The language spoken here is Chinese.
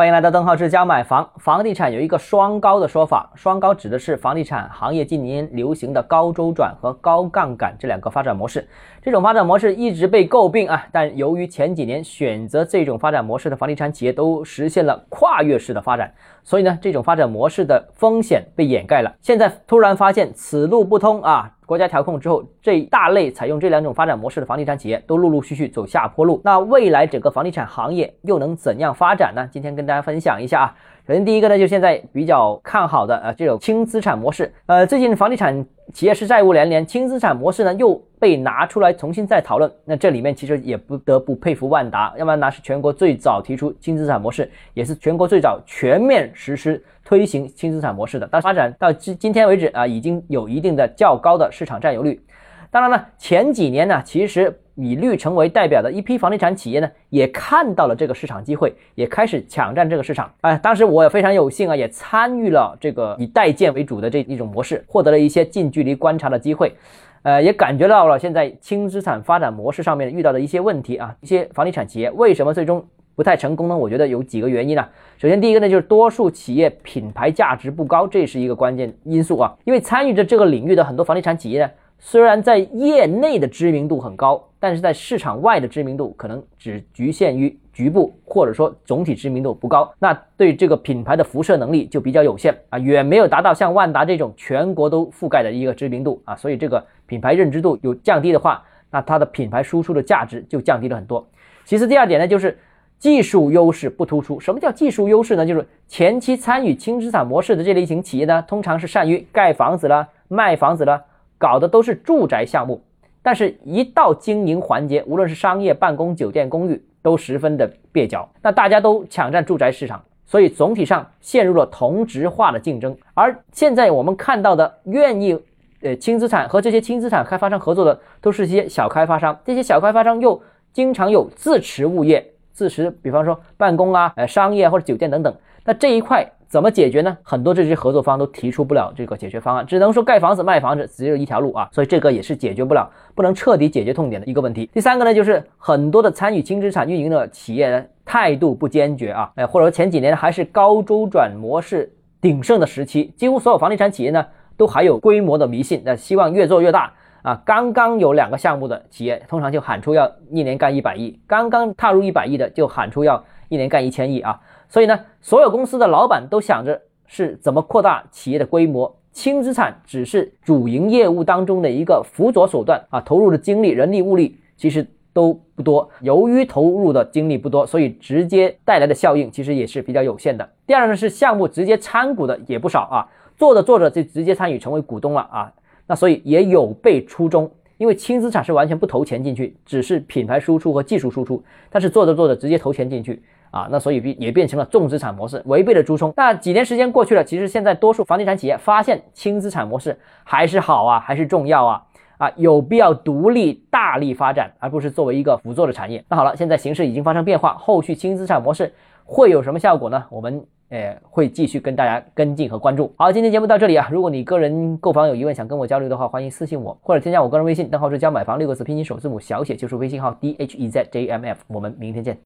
欢迎来到邓浩之家买房。房地产有一个双高的说法，双高指的是房地产行业近年流行的高周转和高杠杆这两个发展模式。这种发展模式一直被诟病啊，但由于前几年选择这种发展模式的房地产企业都实现了跨越式的发展，所以呢，这种发展模式的风险被掩盖了。现在突然发现此路不通啊！国家调控之后，这一大类采用这两种发展模式的房地产企业都陆陆续续走下坡路。那未来整个房地产行业又能怎样发展呢？今天跟大家分享一下啊。首先第一个呢，就现在比较看好的呃这种轻资产模式。呃，最近房地产企业是债务连连，轻资产模式呢又被拿出来重新再讨论。那这里面其实也不得不佩服万达，要不然呢是全国最早提出轻资产模式，也是全国最早全面实施 推行轻资产模式的。但发展到今今天为止啊，已经有一定的较高的市场占有率。当然了，前几年呢，其实。以绿城为代表的一批房地产企业呢，也看到了这个市场机会，也开始抢占这个市场。哎，当时我也非常有幸啊，也参与了这个以代建为主的这一种模式，获得了一些近距离观察的机会，呃，也感觉到了现在轻资产发展模式上面遇到的一些问题啊，一些房地产企业为什么最终不太成功呢？我觉得有几个原因呢。首先，第一个呢，就是多数企业品牌价值不高，这是一个关键因素啊。因为参与着这个领域的很多房地产企业呢。虽然在业内的知名度很高，但是在市场外的知名度可能只局限于局部，或者说总体知名度不高，那对这个品牌的辐射能力就比较有限啊，远没有达到像万达这种全国都覆盖的一个知名度啊，所以这个品牌认知度有降低的话，那它的品牌输出的价值就降低了很多。其次，第二点呢，就是技术优势不突出。什么叫技术优势呢？就是前期参与轻资产模式的这类型企业呢，通常是善于盖房子了、卖房子了。搞的都是住宅项目，但是，一到经营环节，无论是商业、办公、酒店、公寓，都十分的蹩脚。那大家都抢占住宅市场，所以总体上陷入了同质化的竞争。而现在我们看到的，愿意呃轻资产和这些轻资产开发商合作的，都是一些小开发商。这些小开发商又经常有自持物业，自持，比方说办公啊、呃商业或者酒店等等。那这一块。怎么解决呢？很多这些合作方都提出不了这个解决方案，只能说盖房子卖房子只有一条路啊，所以这个也是解决不了，不能彻底解决痛点的一个问题。第三个呢，就是很多的参与轻资产运营的企业态度不坚决啊，哎，或者说前几年还是高周转模式鼎盛的时期，几乎所有房地产企业呢都还有规模的迷信，那希望越做越大啊。刚刚有两个项目的企业，通常就喊出要一年干一百亿，刚刚踏入一百亿的就喊出要一年干一千亿啊。所以呢，所有公司的老板都想着是怎么扩大企业的规模，轻资产只是主营业务当中的一个辅佐手段啊，投入的精力、人力、物力其实都不多。由于投入的精力不多，所以直接带来的效应其实也是比较有限的。第二呢，是项目直接参股的也不少啊，做着做着就直接参与成为股东了啊，那所以也有悖初衷，因为轻资产是完全不投钱进去，只是品牌输出和技术输出，但是做着做着直接投钱进去。啊，那所以变也变成了重资产模式，违背了初衷。那几年时间过去了，其实现在多数房地产企业发现轻资产模式还是好啊，还是重要啊，啊，有必要独立大力发展，而不是作为一个辅助的产业。那好了，现在形势已经发生变化，后续轻资产模式会有什么效果呢？我们呃会继续跟大家跟进和关注。好，今天节目到这里啊，如果你个人购房有疑问想跟我交流的话，欢迎私信我或者添加我个人微信，账号是教买房六个字拼音首字母小写就是微信号 d h e z j m f。我们明天见。